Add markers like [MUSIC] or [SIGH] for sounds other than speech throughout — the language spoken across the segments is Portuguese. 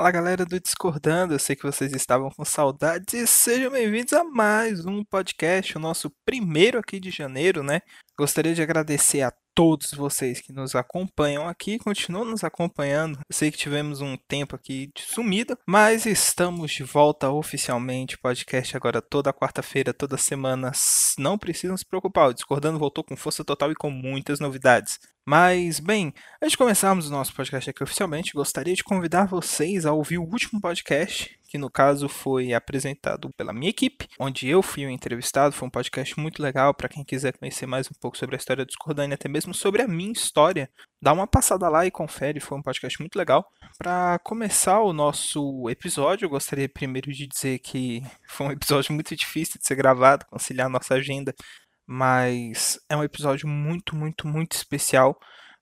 Fala galera do Discordando, eu sei que vocês estavam com saudades sejam bem-vindos a mais um podcast, o nosso primeiro aqui de janeiro, né? Gostaria de agradecer a todos vocês que nos acompanham aqui, continuam nos acompanhando. Eu sei que tivemos um tempo aqui de sumida, mas estamos de volta oficialmente. Podcast agora toda quarta-feira, toda semana. Não precisam se preocupar, o Discordando voltou com força total e com muitas novidades. Mas, bem, antes de começarmos o nosso podcast aqui oficialmente, gostaria de convidar vocês a ouvir o último podcast, que no caso foi apresentado pela minha equipe, onde eu fui o entrevistado. Foi um podcast muito legal para quem quiser conhecer mais um pouco sobre a história do Discordânia, até mesmo sobre a minha história. Dá uma passada lá e confere, foi um podcast muito legal. Para começar o nosso episódio, eu gostaria primeiro de dizer que foi um episódio muito difícil de ser gravado, conciliar nossa agenda mas é um episódio muito, muito, muito especial,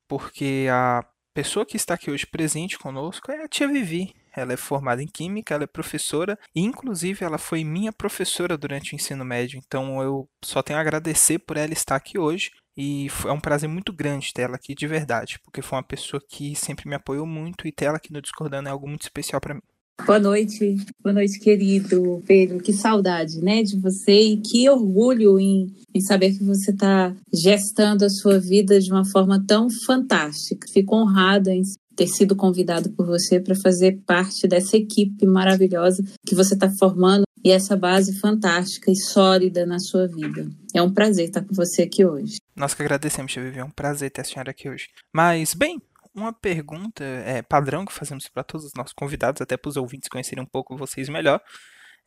porque a pessoa que está aqui hoje presente conosco é a tia Vivi. Ela é formada em Química, ela é professora e, inclusive, ela foi minha professora durante o ensino médio. Então, eu só tenho a agradecer por ela estar aqui hoje. E é um prazer muito grande ter ela aqui de verdade, porque foi uma pessoa que sempre me apoiou muito e ter ela aqui no Discordando é algo muito especial para mim. Boa noite, boa noite, querido Pedro. Que saudade, né, de você e que orgulho em, em saber que você está gestando a sua vida de uma forma tão fantástica. Fico honrada em ter sido convidado por você para fazer parte dessa equipe maravilhosa que você está formando e essa base fantástica e sólida na sua vida. É um prazer estar com você aqui hoje. Nós que agradecemos, Vivi. É um prazer ter a senhora aqui hoje. Mas, bem, uma pergunta é, padrão que fazemos para todos os nossos convidados, até para os ouvintes conhecerem um pouco vocês melhor.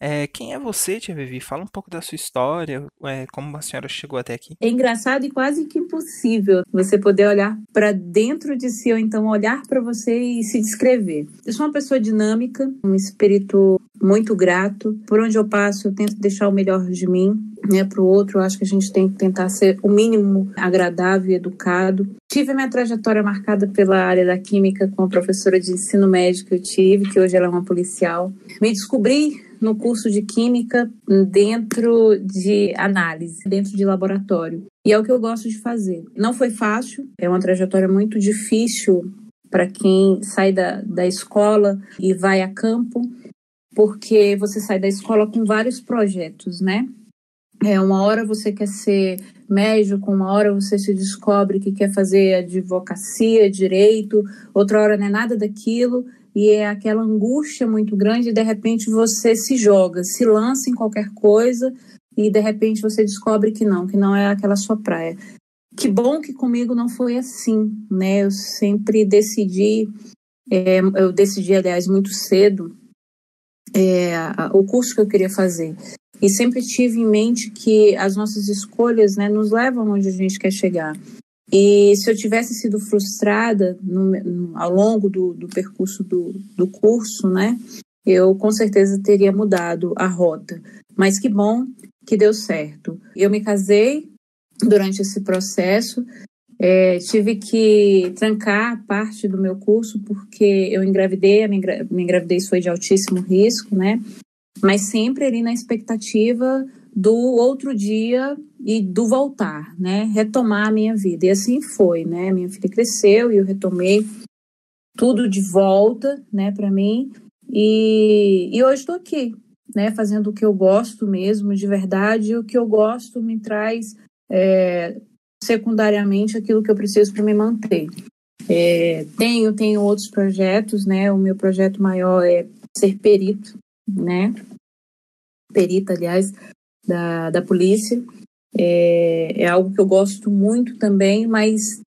É, quem é você, Tia Vivi? Fala um pouco da sua história, é, como a senhora chegou até aqui. É engraçado e quase que impossível você poder olhar para dentro de si ou então olhar para você e se descrever. Eu sou uma pessoa dinâmica, um espírito muito grato. Por onde eu passo, eu tento deixar o melhor de mim né, para o outro. Eu acho que a gente tem que tentar ser o mínimo agradável e educado. Tive a minha trajetória marcada pela área da química com a professora de ensino médio que eu tive, que hoje ela é uma policial. Me descobri no curso de química dentro de análise, dentro de laboratório. E é o que eu gosto de fazer. Não foi fácil, é uma trajetória muito difícil para quem sai da, da escola e vai a campo, porque você sai da escola com vários projetos, né? É, uma hora você quer ser médico, uma hora você se descobre que quer fazer advocacia, direito, outra hora não é nada daquilo, e é aquela angústia muito grande, e de repente você se joga, se lança em qualquer coisa, e de repente você descobre que não, que não é aquela sua praia. Que bom que comigo não foi assim, né? Eu sempre decidi, é, eu decidi, aliás, muito cedo, é, o curso que eu queria fazer. E sempre tive em mente que as nossas escolhas né, nos levam onde a gente quer chegar. E se eu tivesse sido frustrada no, no, ao longo do, do percurso do, do curso, né, eu com certeza teria mudado a rota. Mas que bom que deu certo. Eu me casei durante esse processo, é, tive que trancar parte do meu curso porque eu engravidei, a minha, minha gravidez foi de altíssimo risco, né? mas sempre ali na expectativa do outro dia e do voltar, né? Retomar a minha vida. E assim foi, né? Minha filha cresceu e eu retomei tudo de volta, né, para mim. E, e hoje estou aqui, né, fazendo o que eu gosto mesmo, de verdade. E o que eu gosto me traz é, secundariamente aquilo que eu preciso para me manter. É, tenho, tenho outros projetos, né? O meu projeto maior é ser perito, né? Perita, aliás, da, da polícia. É, é algo que eu gosto muito também, mas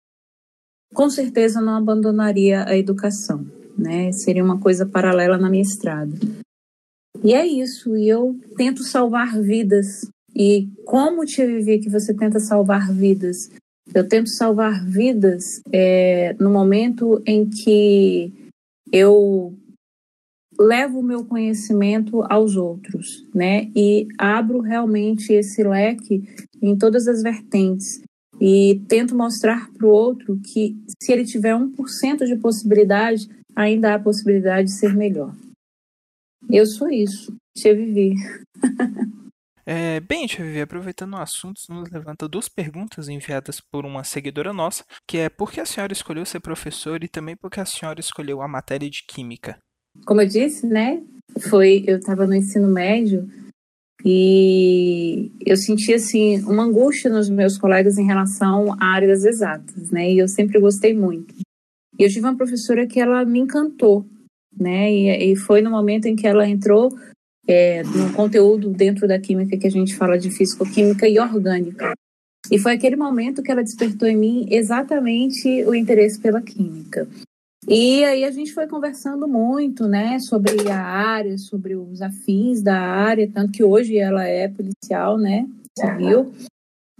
com certeza não abandonaria a educação, né? Seria uma coisa paralela na minha estrada. E é isso, e eu tento salvar vidas. E como te viver que você tenta salvar vidas? Eu tento salvar vidas é, no momento em que eu levo o meu conhecimento aos outros, né? E abro realmente esse leque em todas as vertentes e tento mostrar para o outro que se ele tiver 1% de possibilidade, ainda há possibilidade de ser melhor. Eu sou isso. Tia Vivi. [LAUGHS] É, bem, Tia Vivi, aproveitando o assunto, nos levanta duas perguntas enviadas por uma seguidora nossa, que é por que a senhora escolheu ser professora e também por que a senhora escolheu a matéria de Química? Como eu disse, né? Foi, eu estava no ensino médio e eu senti assim uma angústia nos meus colegas em relação a áreas exatas, né? E eu sempre gostei muito. E eu tive uma professora que ela me encantou, né? E, e foi no momento em que ela entrou é, no conteúdo dentro da química que a gente fala de físico-química e orgânica. E foi aquele momento que ela despertou em mim exatamente o interesse pela química. E aí a gente foi conversando muito, né, sobre a área, sobre os afins da área, tanto que hoje ela é policial, né, civil.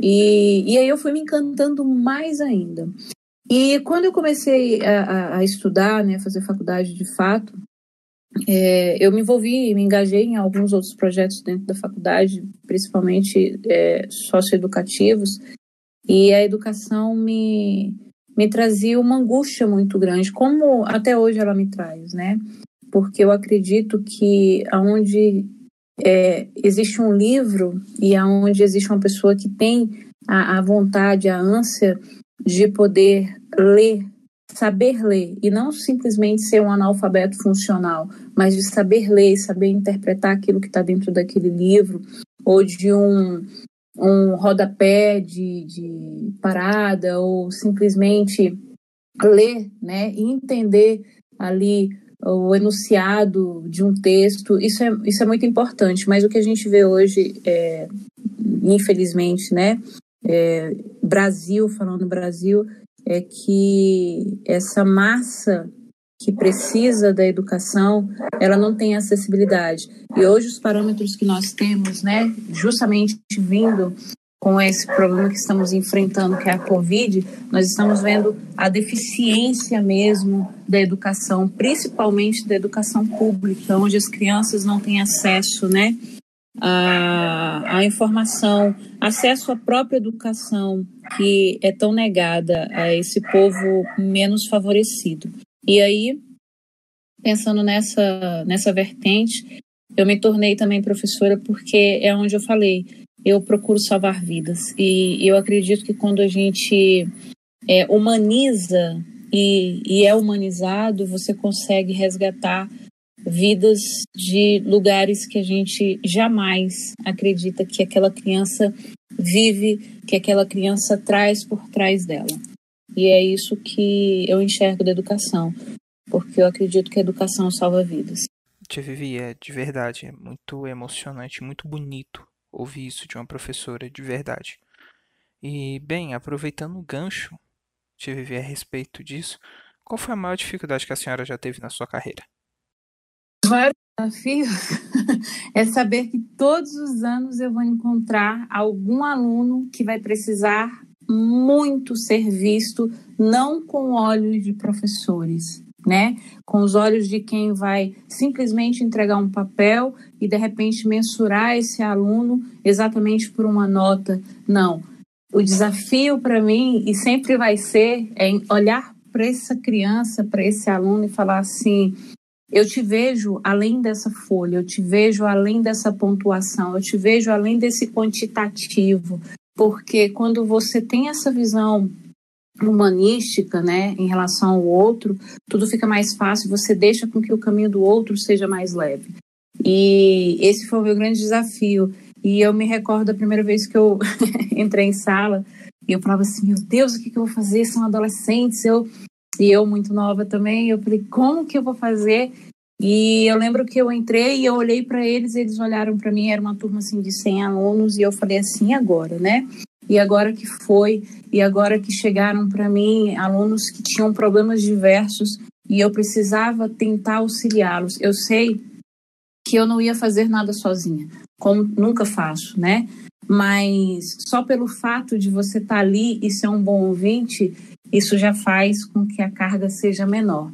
E, e aí eu fui me encantando mais ainda. E quando eu comecei a, a estudar, né, fazer faculdade de fato, é, eu me envolvi, me engajei em alguns outros projetos dentro da faculdade, principalmente é, socioeducativos, e a educação me, me trazia uma angústia muito grande, como até hoje ela me traz, né? Porque eu acredito que aonde é, existe um livro e aonde existe uma pessoa que tem a, a vontade, a ânsia de poder ler, saber ler, e não simplesmente ser um analfabeto funcional, mas de saber ler e saber interpretar aquilo que está dentro daquele livro, ou de um, um rodapé de, de parada, ou simplesmente ler né, e entender ali o enunciado de um texto, isso é, isso é muito importante, mas o que a gente vê hoje, é, infelizmente, né, é, Brasil, falando Brasil, é que essa massa que precisa da educação, ela não tem acessibilidade. E hoje os parâmetros que nós temos, né, justamente vindo com esse problema que estamos enfrentando, que é a Covid, nós estamos vendo a deficiência mesmo da educação, principalmente da educação pública, onde as crianças não têm acesso, né, à, à informação, acesso à própria educação, que é tão negada a esse povo menos favorecido. E aí, pensando nessa, nessa vertente, eu me tornei também professora porque é onde eu falei, eu procuro salvar vidas. E eu acredito que quando a gente é, humaniza e, e é humanizado, você consegue resgatar vidas de lugares que a gente jamais acredita que aquela criança vive, que aquela criança traz por trás dela. E é isso que eu enxergo da educação, porque eu acredito que a educação salva vidas. Tia Vivi, é de verdade, é muito emocionante, muito bonito ouvir isso de uma professora, de verdade. E, bem, aproveitando o gancho, Tia Vivi, a respeito disso, qual foi a maior dificuldade que a senhora já teve na sua carreira? O maior desafio [LAUGHS] é saber que todos os anos eu vou encontrar algum aluno que vai precisar muito ser visto, não com olhos de professores, né? Com os olhos de quem vai simplesmente entregar um papel e de repente mensurar esse aluno exatamente por uma nota. Não. O desafio para mim e sempre vai ser é olhar para essa criança, para esse aluno e falar assim: eu te vejo além dessa folha, eu te vejo além dessa pontuação, eu te vejo além desse quantitativo, porque quando você tem essa visão humanística, né, em relação ao outro, tudo fica mais fácil, você deixa com que o caminho do outro seja mais leve. E esse foi o meu grande desafio. E eu me recordo da primeira vez que eu [LAUGHS] entrei em sala e eu falava assim, meu Deus, o que, que eu vou fazer? São adolescentes, eu e eu muito nova também. Eu falei, como que eu vou fazer? E eu lembro que eu entrei e eu olhei para eles, eles olharam para mim, era uma turma assim de 100 alunos e eu falei assim, agora, né? E agora que foi, e agora que chegaram para mim alunos que tinham problemas diversos e eu precisava tentar auxiliá-los. Eu sei que eu não ia fazer nada sozinha, como nunca faço, né? Mas só pelo fato de você estar tá ali e ser um bom ouvinte, isso já faz com que a carga seja menor.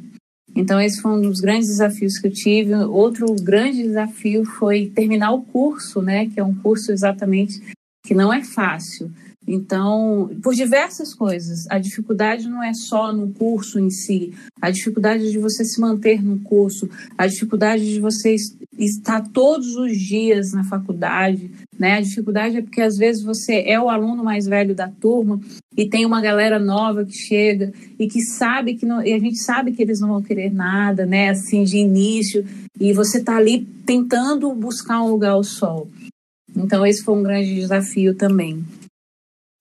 Então, esse foi um dos grandes desafios que eu tive. Outro grande desafio foi terminar o curso, né? Que é um curso exatamente que não é fácil. Então, por diversas coisas, a dificuldade não é só no curso em si, a dificuldade de você se manter no curso, a dificuldade de você estar todos os dias na faculdade, né? A dificuldade é porque às vezes você é o aluno mais velho da turma e tem uma galera nova que chega e que sabe que não, e a gente sabe que eles não vão querer nada, né? Assim de início e você está ali tentando buscar um lugar ao sol. Então esse foi um grande desafio também.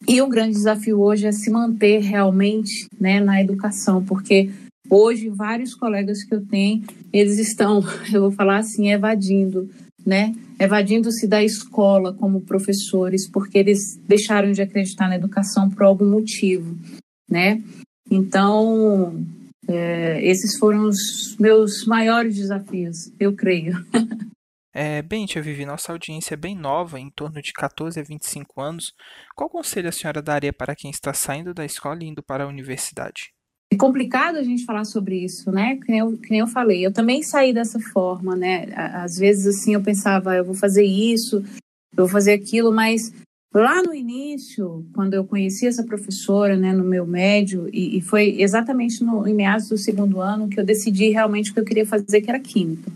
E o grande desafio hoje é se manter realmente né, na educação, porque hoje vários colegas que eu tenho, eles estão, [LAUGHS] eu vou falar assim, evadindo, né? Evadindo-se da escola como professores, porque eles deixaram de acreditar na educação por algum motivo, né? Então, é, esses foram os meus maiores desafios, eu creio. [LAUGHS] É, bem, tia Vivi, nossa audiência é bem nova, em torno de 14 a 25 anos. Qual conselho a senhora daria para quem está saindo da escola e indo para a universidade? É complicado a gente falar sobre isso, né? Que nem, eu, que nem eu falei, eu também saí dessa forma, né? Às vezes, assim, eu pensava, eu vou fazer isso, eu vou fazer aquilo, mas lá no início, quando eu conheci essa professora, né, no meu médio, e, e foi exatamente no, em meados do segundo ano que eu decidi realmente o que eu queria fazer, que era química.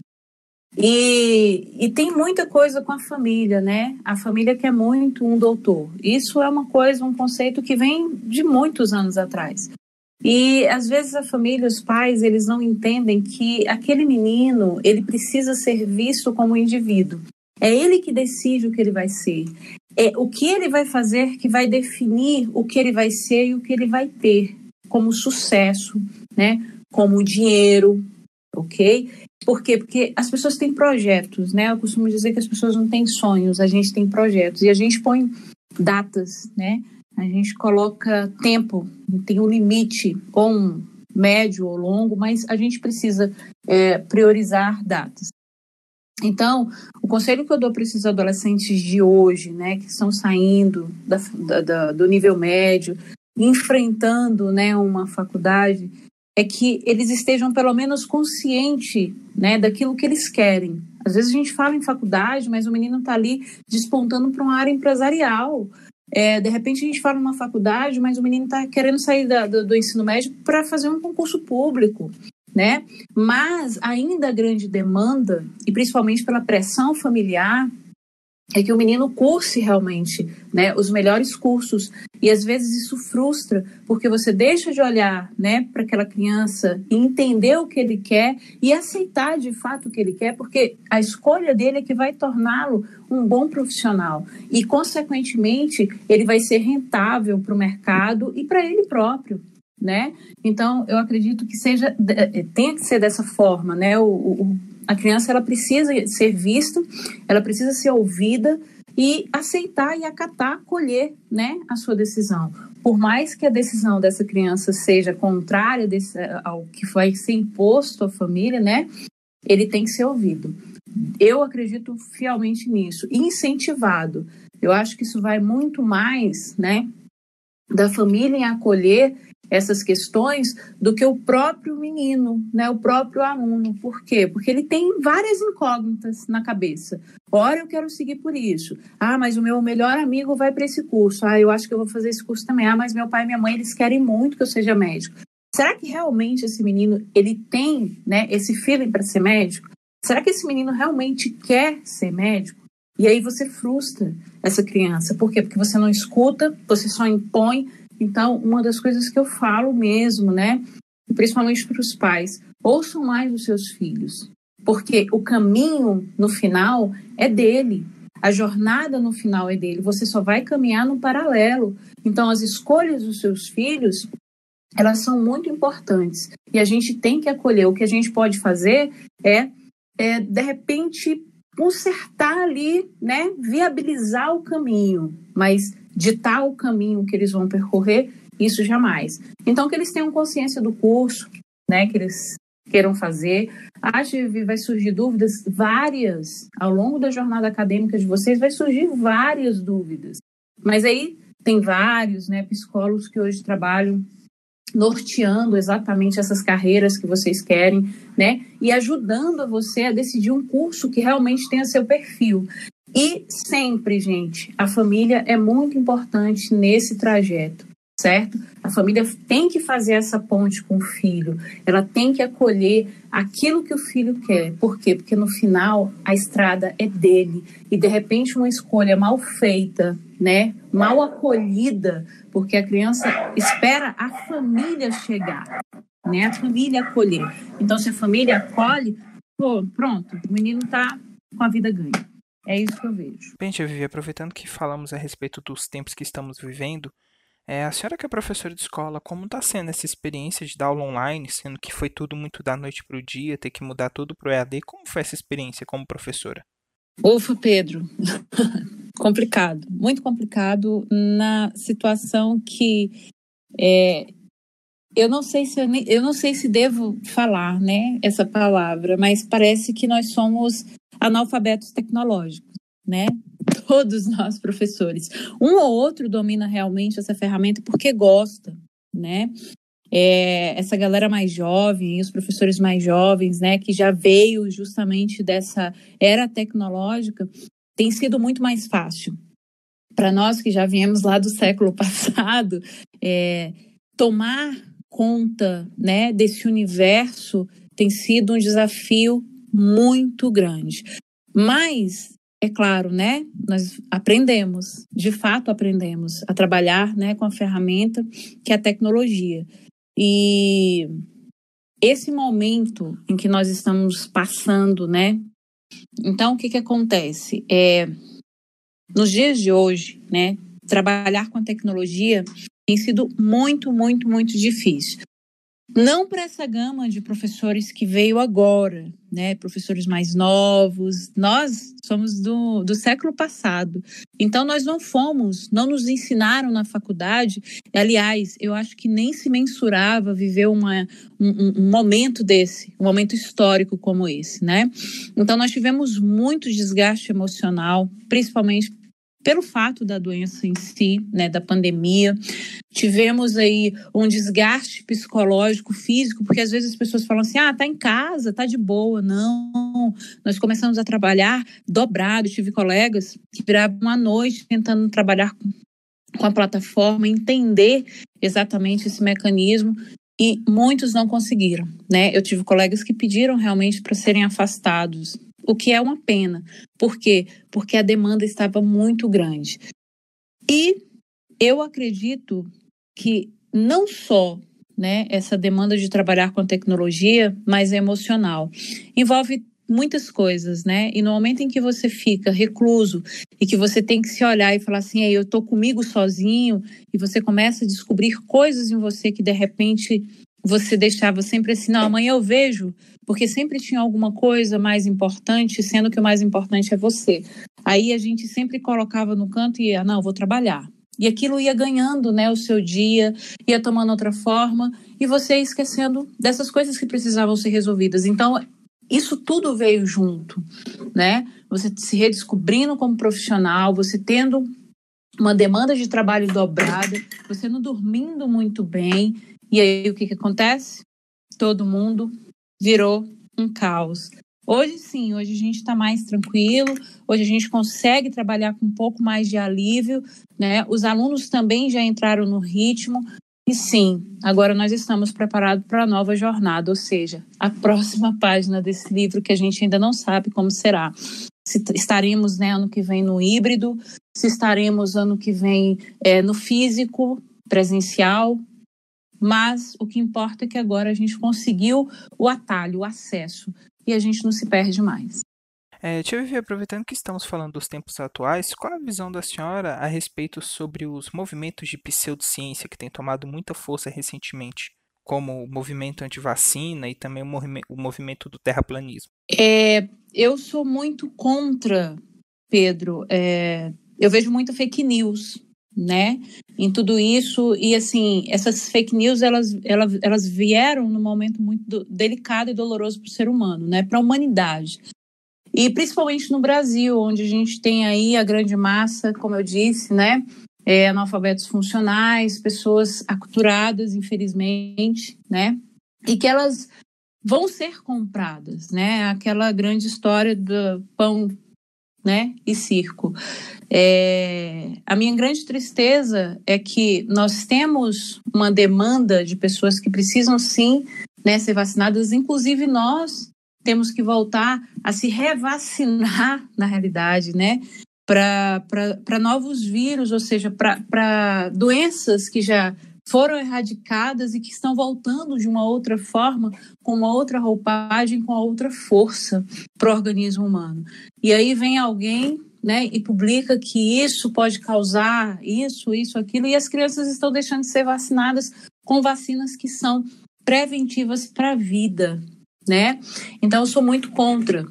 E, e tem muita coisa com a família, né? A família quer muito um doutor. Isso é uma coisa, um conceito que vem de muitos anos atrás. E às vezes a família, os pais, eles não entendem que aquele menino, ele precisa ser visto como um indivíduo. É ele que decide o que ele vai ser. É o que ele vai fazer que vai definir o que ele vai ser e o que ele vai ter como sucesso, né? Como dinheiro, ok? Por quê? Porque as pessoas têm projetos, né? Eu costumo dizer que as pessoas não têm sonhos, a gente tem projetos. E a gente põe datas, né? A gente coloca tempo, tem um limite, um médio ou longo, mas a gente precisa é, priorizar datas. Então, o conselho que eu dou para esses adolescentes de hoje, né, que estão saindo da, da, do nível médio, enfrentando né, uma faculdade, é que eles estejam pelo menos conscientes né, daquilo que eles querem. Às vezes a gente fala em faculdade, mas o menino está ali despontando para uma área empresarial. É, de repente a gente fala numa faculdade, mas o menino está querendo sair da, do, do ensino médio para fazer um concurso público. Né? Mas ainda a grande demanda, e principalmente pela pressão familiar, é que o menino curse realmente né, os melhores cursos. E às vezes isso frustra, porque você deixa de olhar né, para aquela criança e entender o que ele quer e aceitar de fato o que ele quer, porque a escolha dele é que vai torná-lo um bom profissional. E, consequentemente, ele vai ser rentável para o mercado e para ele próprio. Né? Então, eu acredito que seja, tenha que ser dessa forma, né? O, o a criança ela precisa ser vista, ela precisa ser ouvida e aceitar e acatar, colher né, a sua decisão. Por mais que a decisão dessa criança seja contrária desse, ao que vai ser imposto à família, né, ele tem que ser ouvido. Eu acredito fielmente nisso, incentivado. Eu acho que isso vai muito mais, né, da família em acolher essas questões do que o próprio menino, né, o próprio aluno. Por quê? Porque ele tem várias incógnitas na cabeça. Ora, eu quero seguir por isso. Ah, mas o meu melhor amigo vai para esse curso. Ah, eu acho que eu vou fazer esse curso também. Ah, mas meu pai e minha mãe, eles querem muito que eu seja médico. Será que realmente esse menino, ele tem, né, esse feeling para ser médico? Será que esse menino realmente quer ser médico? E aí você frustra essa criança. Por quê? Porque você não escuta, você só impõe, então, uma das coisas que eu falo mesmo, né, principalmente para os pais, ouçam mais os seus filhos, porque o caminho no final é dele. A jornada no final é dele. Você só vai caminhar no paralelo. Então, as escolhas dos seus filhos, elas são muito importantes. E a gente tem que acolher. O que a gente pode fazer é, é de repente, consertar ali, né? Viabilizar o caminho. Mas ditar o caminho que eles vão percorrer, isso jamais. Então, que eles tenham consciência do curso, né, que eles queiram fazer. Acho que vai surgir dúvidas várias ao longo da jornada acadêmica de vocês, vai surgir várias dúvidas. Mas aí tem vários, né, psicólogos que hoje trabalham norteando exatamente essas carreiras que vocês querem, né? E ajudando você a decidir um curso que realmente tenha seu perfil. E sempre, gente, a família é muito importante nesse trajeto, certo? A família tem que fazer essa ponte com o filho, ela tem que acolher aquilo que o filho quer. Por quê? Porque no final a estrada é dele e de repente uma escolha mal feita, né, mal acolhida, porque a criança espera a família chegar, né, a família acolher. Então se a família acolhe, pô, pronto, o menino tá com a vida ganha. É isso que eu vejo. Bem, Tia Vivi, aproveitando que falamos a respeito dos tempos que estamos vivendo, é, a senhora que é professora de escola, como está sendo essa experiência de dar aula online, sendo que foi tudo muito da noite para o dia, ter que mudar tudo para o EAD? Como foi essa experiência como professora? Ufa, Pedro. [LAUGHS] complicado, muito complicado na situação que é, eu não sei se eu, eu não sei se devo falar, né, essa palavra, mas parece que nós somos analfabetos tecnológicos, né? [LAUGHS] Todos nós professores. Um ou outro domina realmente essa ferramenta porque gosta, né? É, essa galera mais jovem, os professores mais jovens, né, que já veio justamente dessa era tecnológica, tem sido muito mais fácil. Para nós que já viemos lá do século [LAUGHS] passado, é, tomar conta né, desse universo tem sido um desafio muito grande. Mas, é claro, né, nós aprendemos, de fato aprendemos a trabalhar né, com a ferramenta que é a tecnologia. E esse momento em que nós estamos passando, né? Então, o que, que acontece? É, nos dias de hoje, né, trabalhar com a tecnologia tem sido muito, muito, muito difícil. Não para essa gama de professores que veio agora, né? Professores mais novos. Nós somos do, do século passado. Então, nós não fomos, não nos ensinaram na faculdade. Aliás, eu acho que nem se mensurava viver uma, um, um momento desse, um momento histórico como esse, né? Então, nós tivemos muito desgaste emocional, principalmente pelo fato da doença em si, né, da pandemia. Tivemos aí um desgaste psicológico, físico, porque às vezes as pessoas falam assim: ah, tá em casa, tá de boa. Não, nós começamos a trabalhar dobrado. tive colegas que viravam à noite tentando trabalhar com, a plataforma, entender exatamente esse mecanismo e muitos não conseguiram, né? Eu tive colegas que pediram realmente para serem afastados o que é uma pena. Por quê? Porque a demanda estava muito grande. E eu acredito que não só né, essa demanda de trabalhar com tecnologia, mas é emocional. Envolve muitas coisas, né? E no momento em que você fica recluso e que você tem que se olhar e falar assim, eu tô comigo sozinho, e você começa a descobrir coisas em você que de repente você deixava sempre assim, não, amanhã eu vejo, porque sempre tinha alguma coisa mais importante, sendo que o mais importante é você. Aí a gente sempre colocava no canto e ia, não, vou trabalhar. E aquilo ia ganhando, né, o seu dia, ia tomando outra forma, e você ia esquecendo dessas coisas que precisavam ser resolvidas. Então, isso tudo veio junto, né? Você se redescobrindo como profissional, você tendo uma demanda de trabalho dobrada, você não dormindo muito bem, e aí o que, que acontece? Todo mundo virou um caos. Hoje sim, hoje a gente está mais tranquilo, hoje a gente consegue trabalhar com um pouco mais de alívio, né? Os alunos também já entraram no ritmo, e sim, agora nós estamos preparados para a nova jornada, ou seja, a próxima página desse livro que a gente ainda não sabe como será. Se estaremos né, ano que vem no híbrido, se estaremos ano que vem é, no físico, presencial, mas o que importa é que agora a gente conseguiu o atalho, o acesso, e a gente não se perde mais. É, Tia Vivi, aproveitando que estamos falando dos tempos atuais, qual a visão da senhora a respeito sobre os movimentos de pseudociência que têm tomado muita força recentemente, como o movimento anti-vacina e também o movimento do terraplanismo? É, eu sou muito contra, Pedro. É, eu vejo muito fake news né? Em tudo isso e assim essas fake news elas, elas, elas vieram num momento muito delicado e doloroso para o ser humano, né? Para a humanidade e principalmente no Brasil, onde a gente tem aí a grande massa, como eu disse, né? É, analfabetos funcionais, pessoas aculturadas, infelizmente, né? E que elas vão ser compradas, né? Aquela grande história do pão né, e circo. É, a minha grande tristeza é que nós temos uma demanda de pessoas que precisam sim né, ser vacinadas, inclusive nós temos que voltar a se revacinar [LAUGHS] na realidade, né? Para novos vírus, ou seja, para doenças que já foram erradicadas e que estão voltando de uma outra forma, com uma outra roupagem, com outra força para o organismo humano. E aí vem alguém né, e publica que isso pode causar isso, isso, aquilo, e as crianças estão deixando de ser vacinadas com vacinas que são preventivas para a vida, né? Então eu sou muito contra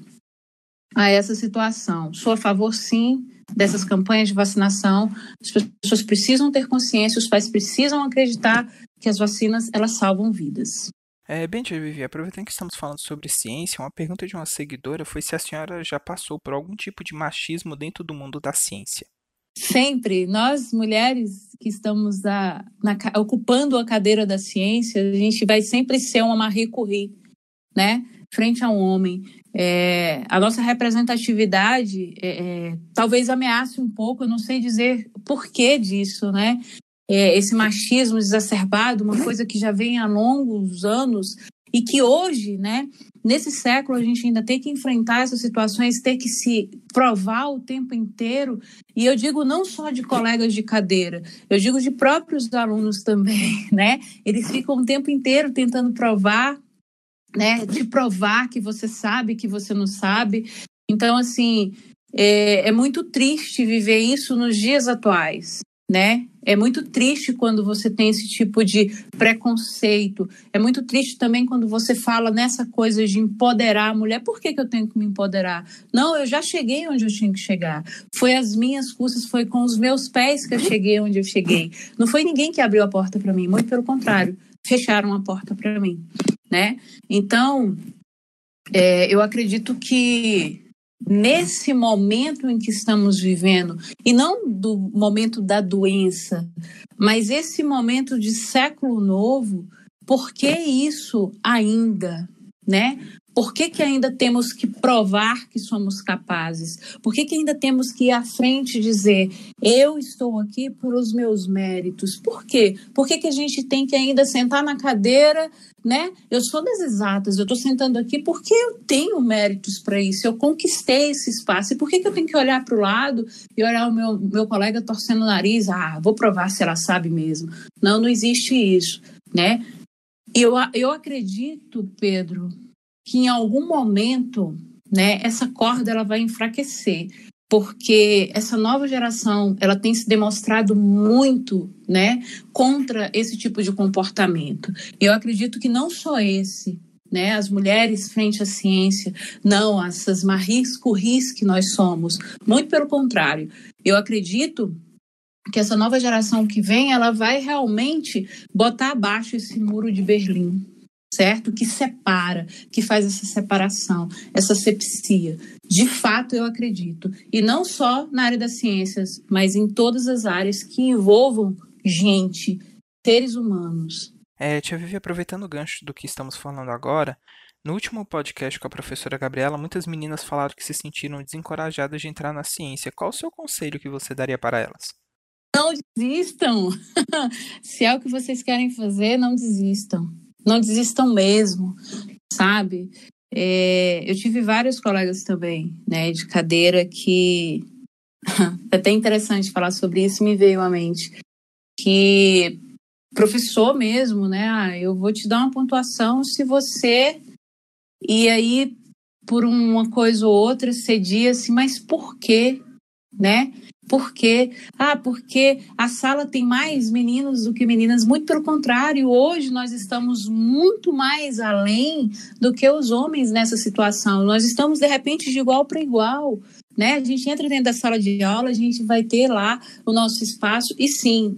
a essa situação. Sou a favor, sim, dessas campanhas de vacinação. As pessoas precisam ter consciência, os pais precisam acreditar que as vacinas elas salvam vidas. É, bem, Vivi, aproveitando que estamos falando sobre ciência, uma pergunta de uma seguidora foi se a senhora já passou por algum tipo de machismo dentro do mundo da ciência. Sempre. Nós, mulheres que estamos a, na, ocupando a cadeira da ciência, a gente vai sempre ser uma Marie Curie, né? Frente a um homem. É, a nossa representatividade é, é, talvez ameace um pouco, eu não sei dizer por que disso, né? É, esse machismo exacerbado, uma coisa que já vem há longos anos e que hoje, né, nesse século, a gente ainda tem que enfrentar essas situações, ter que se provar o tempo inteiro. E eu digo não só de colegas de cadeira, eu digo de próprios alunos também, [LAUGHS] né? Eles ficam o tempo inteiro tentando provar né, de provar que você sabe que você não sabe. Então, assim, é, é muito triste viver isso nos dias atuais, né? É muito triste quando você tem esse tipo de preconceito. É muito triste também quando você fala nessa coisa de empoderar a mulher. Por que, que eu tenho que me empoderar? Não, eu já cheguei onde eu tinha que chegar. Foi as minhas custas, foi com os meus pés que eu cheguei onde eu cheguei. Não foi ninguém que abriu a porta para mim, muito pelo contrário, fecharam a porta para mim né? Então, é, eu acredito que nesse momento em que estamos vivendo, e não do momento da doença, mas esse momento de século novo, por que isso ainda, né? Por que, que ainda temos que provar que somos capazes? Por que, que ainda temos que ir à frente e dizer, eu estou aqui por os meus méritos? Por quê? Por que, que a gente tem que ainda sentar na cadeira, né? Eu sou das exatas, eu estou sentando aqui porque eu tenho méritos para isso, eu conquistei esse espaço. E por que, que eu tenho que olhar para o lado e olhar o meu, meu colega torcendo o nariz? Ah, vou provar se ela sabe mesmo. Não, não existe isso, né? Eu, eu acredito, Pedro, que em algum momento, né, essa corda ela vai enfraquecer, porque essa nova geração ela tem se demonstrado muito, né, contra esse tipo de comportamento. E eu acredito que não só esse, né, as mulheres frente à ciência, não essas Maries Curies que nós somos, muito pelo contrário. Eu acredito que essa nova geração que vem, ela vai realmente botar abaixo esse muro de Berlim, certo? Que separa, que faz essa separação, essa sepsia. De fato, eu acredito. E não só na área das ciências, mas em todas as áreas que envolvam gente, seres humanos. É, Tia Vivi, aproveitando o gancho do que estamos falando agora, no último podcast com a professora Gabriela, muitas meninas falaram que se sentiram desencorajadas de entrar na ciência. Qual o seu conselho que você daria para elas? Não desistam. [LAUGHS] se é o que vocês querem fazer, não desistam não desistam mesmo, sabe? É, eu tive vários colegas também, né, de cadeira que [LAUGHS] é até interessante falar sobre isso, me veio à mente que professor mesmo, né? Ah, eu vou te dar uma pontuação se você e aí por uma coisa ou outra cedia assim, mas por quê, né? Por quê? Ah, porque a sala tem mais meninos do que meninas. Muito pelo contrário, hoje nós estamos muito mais além do que os homens nessa situação. Nós estamos, de repente, de igual para igual. Né? A gente entra dentro da sala de aula, a gente vai ter lá o nosso espaço, e sim,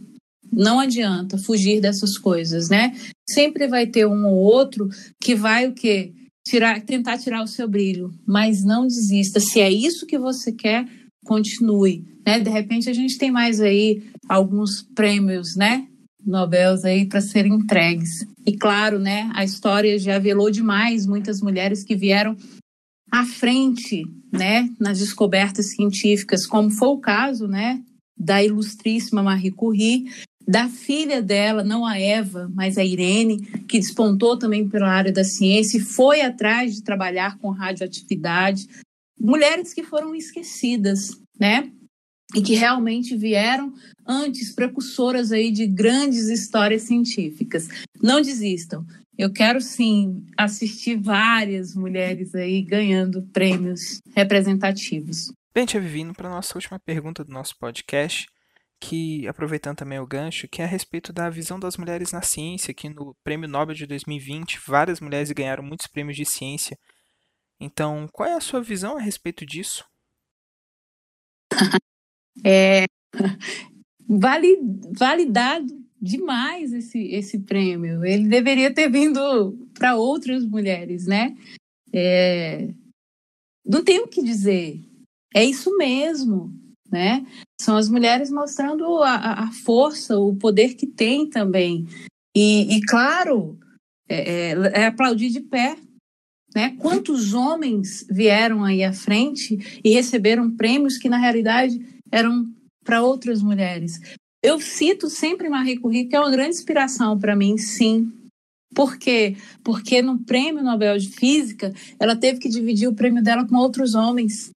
não adianta fugir dessas coisas, né? Sempre vai ter um ou outro que vai o quê? Tirar, tentar tirar o seu brilho, mas não desista. Se é isso que você quer, continue. Né? De repente a gente tem mais aí alguns prêmios, né? Nobel aí para serem entregues. E claro, né, a história já velou demais muitas mulheres que vieram à frente, né, nas descobertas científicas, como foi o caso, né, da ilustríssima Marie Curie, da filha dela, não a Eva, mas a Irene, que despontou também pela área da ciência e foi atrás de trabalhar com radioatividade. Mulheres que foram esquecidas, né? E que realmente vieram antes, precursoras aí de grandes histórias científicas. Não desistam. Eu quero sim assistir várias mulheres aí ganhando prêmios representativos. Bem, Tia Vivindo, para a nossa última pergunta do nosso podcast, que, aproveitando também o gancho, que é a respeito da visão das mulheres na ciência, que no Prêmio Nobel de 2020, várias mulheres ganharam muitos prêmios de ciência. Então, qual é a sua visão a respeito disso? É, [LAUGHS] vale, validado demais esse, esse prêmio. Ele deveria ter vindo para outras mulheres, né? É, não tem o que dizer. É isso mesmo, né? São as mulheres mostrando a, a força, o poder que tem também. E, e claro, é, é, é aplaudir de pé. Né? Quantos homens vieram aí à frente e receberam prêmios que, na realidade, eram para outras mulheres? Eu cito sempre Marie Curie, que é uma grande inspiração para mim, sim. Por quê? Porque no Prêmio Nobel de Física, ela teve que dividir o prêmio dela com outros homens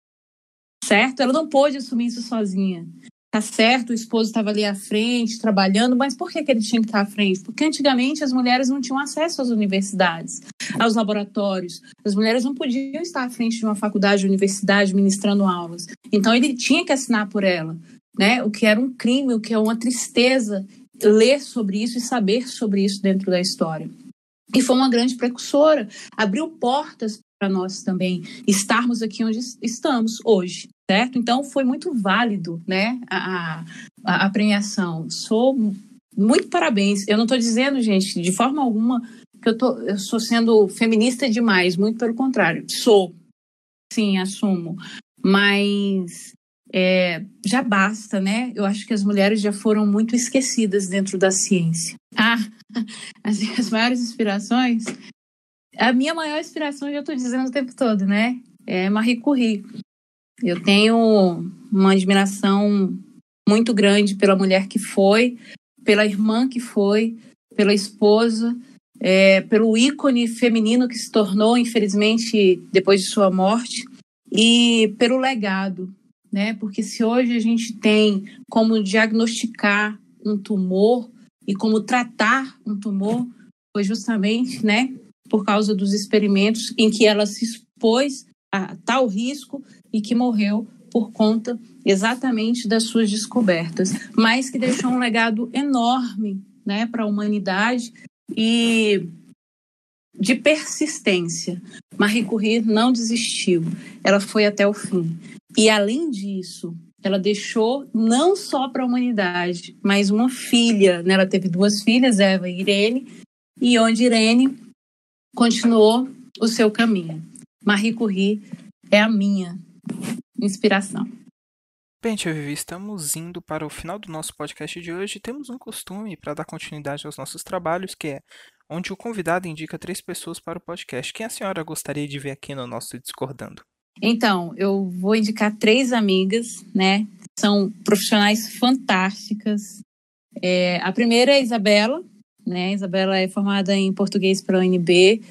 certo? Ela não pôde assumir isso sozinha. Tá certo, o esposo estava ali à frente, trabalhando, mas por que, que ele tinha que estar à frente? Porque antigamente as mulheres não tinham acesso às universidades, aos laboratórios. As mulheres não podiam estar à frente de uma faculdade, universidade, ministrando aulas. Então ele tinha que assinar por ela, né? O que era um crime, o que é uma tristeza ler sobre isso e saber sobre isso dentro da história. E foi uma grande precursora, abriu portas para nós também estarmos aqui onde estamos hoje, certo? Então foi muito válido, né, a, a, a premiação. Sou muito parabéns. Eu não estou dizendo, gente, de forma alguma que eu, tô, eu sou sendo feminista demais, muito pelo contrário. Sou, sim, assumo. Mas é, já basta, né? Eu acho que as mulheres já foram muito esquecidas dentro da ciência. Ah, [LAUGHS] as, as maiores inspirações a minha maior inspiração, já estou dizendo o tempo todo, né? É Marie Curie. Eu tenho uma admiração muito grande pela mulher que foi, pela irmã que foi, pela esposa, é, pelo ícone feminino que se tornou, infelizmente, depois de sua morte, e pelo legado, né? Porque se hoje a gente tem como diagnosticar um tumor e como tratar um tumor, foi justamente, né, por causa dos experimentos em que ela se expôs a tal risco e que morreu por conta exatamente das suas descobertas, mas que deixou um legado enorme né, para a humanidade e de persistência. Marie Curie não desistiu, ela foi até o fim. E além disso, ela deixou não só para a humanidade, mas uma filha. Né? Ela teve duas filhas, Eva e Irene, e onde Irene continuou o seu caminho. Marie Curie é a minha inspiração. Bem, Tia Vivi, estamos indo para o final do nosso podcast de hoje. Temos um costume para dar continuidade aos nossos trabalhos, que é onde o convidado indica três pessoas para o podcast. Quem a senhora gostaria de ver aqui no nosso Discordando? Então, eu vou indicar três amigas, né? São profissionais fantásticas. É, a primeira é a Isabela, né? Isabela é formada em português pela UNB,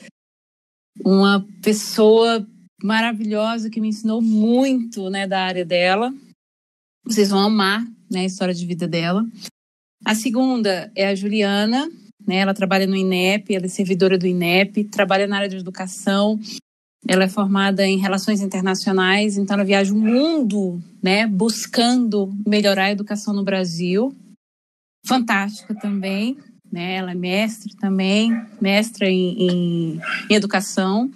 uma pessoa maravilhosa que me ensinou muito, né, da área dela. Vocês vão amar, né, a história de vida dela. A segunda é a Juliana, né? Ela trabalha no INEP, ela é servidora do INEP, trabalha na área de educação. Ela é formada em relações internacionais, então ela viaja o mundo, né, buscando melhorar a educação no Brasil. Fantástica também né? Ela é mestre também, mestra em, em, em educação.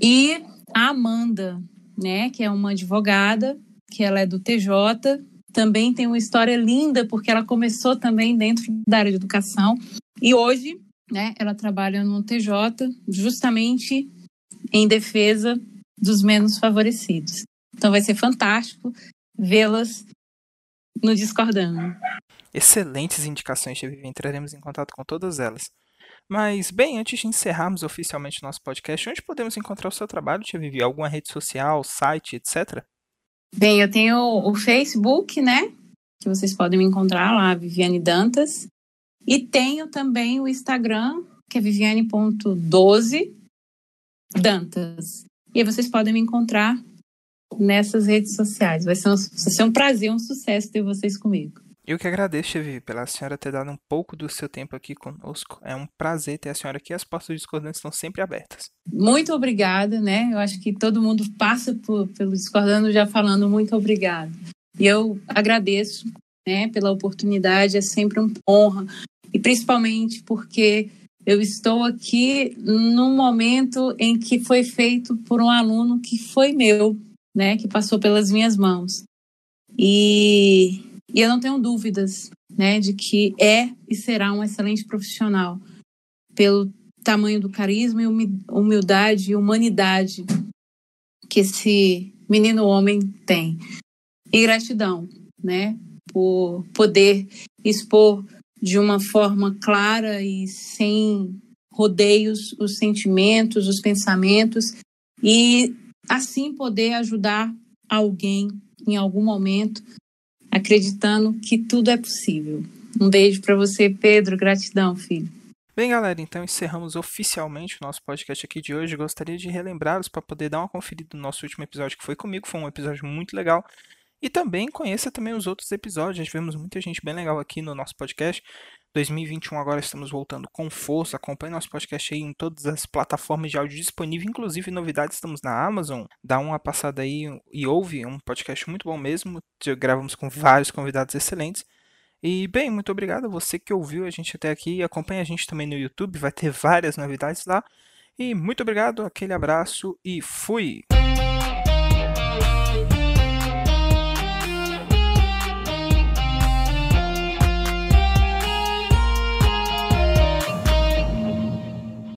E a Amanda, né? Que é uma advogada, que ela é do TJ, também tem uma história linda, porque ela começou também dentro da área de educação. E hoje, né, ela trabalha no TJ justamente em defesa dos menos favorecidos. Então vai ser fantástico vê-las no Discordando. Excelentes indicações, Vivi. Entraremos em contato com todas elas. Mas, bem, antes de encerrarmos oficialmente nosso podcast, onde podemos encontrar o seu trabalho, Tia Vivi? Alguma rede social, site, etc? Bem, eu tenho o Facebook, né? Que vocês podem me encontrar lá, Viviane Dantas. E tenho também o Instagram, que é viviane.12 Dantas. E aí vocês podem me encontrar nessas redes sociais. Vai ser, um, vai ser um prazer, um sucesso ter vocês comigo. Eu que agradeço, Chevi, pela senhora ter dado um pouco do seu tempo aqui conosco. É um prazer ter a senhora aqui. As portas discordantes estão sempre abertas. Muito obrigada, né? Eu acho que todo mundo passa por, pelo discordando já falando muito obrigado. E eu agradeço, né, pela oportunidade. É sempre uma honra e principalmente porque eu estou aqui num momento em que foi feito por um aluno que foi meu, né, que passou pelas minhas mãos. E e eu não tenho dúvidas, né, de que é e será um excelente profissional pelo tamanho do carisma e humildade e humanidade que esse menino homem tem. E gratidão, né, por poder expor de uma forma clara e sem rodeios os sentimentos, os pensamentos e assim poder ajudar alguém em algum momento acreditando que tudo é possível. Um beijo para você, Pedro. Gratidão, filho. Bem, galera, então encerramos oficialmente o nosso podcast aqui de hoje. Gostaria de relembrá-los para poder dar uma conferida no nosso último episódio que foi comigo. Foi um episódio muito legal. E também conheça também os outros episódios. Já tivemos muita gente bem legal aqui no nosso podcast. 2021 agora estamos voltando com força. Acompanhe nosso podcast aí em todas as plataformas de áudio disponíveis, inclusive novidades estamos na Amazon. Dá uma passada aí e ouve, um podcast muito bom mesmo. Gravamos com vários convidados excelentes. E bem, muito obrigado a você que ouviu a gente até aqui. Acompanhe a gente também no YouTube, vai ter várias novidades lá. E muito obrigado, aquele abraço e fui!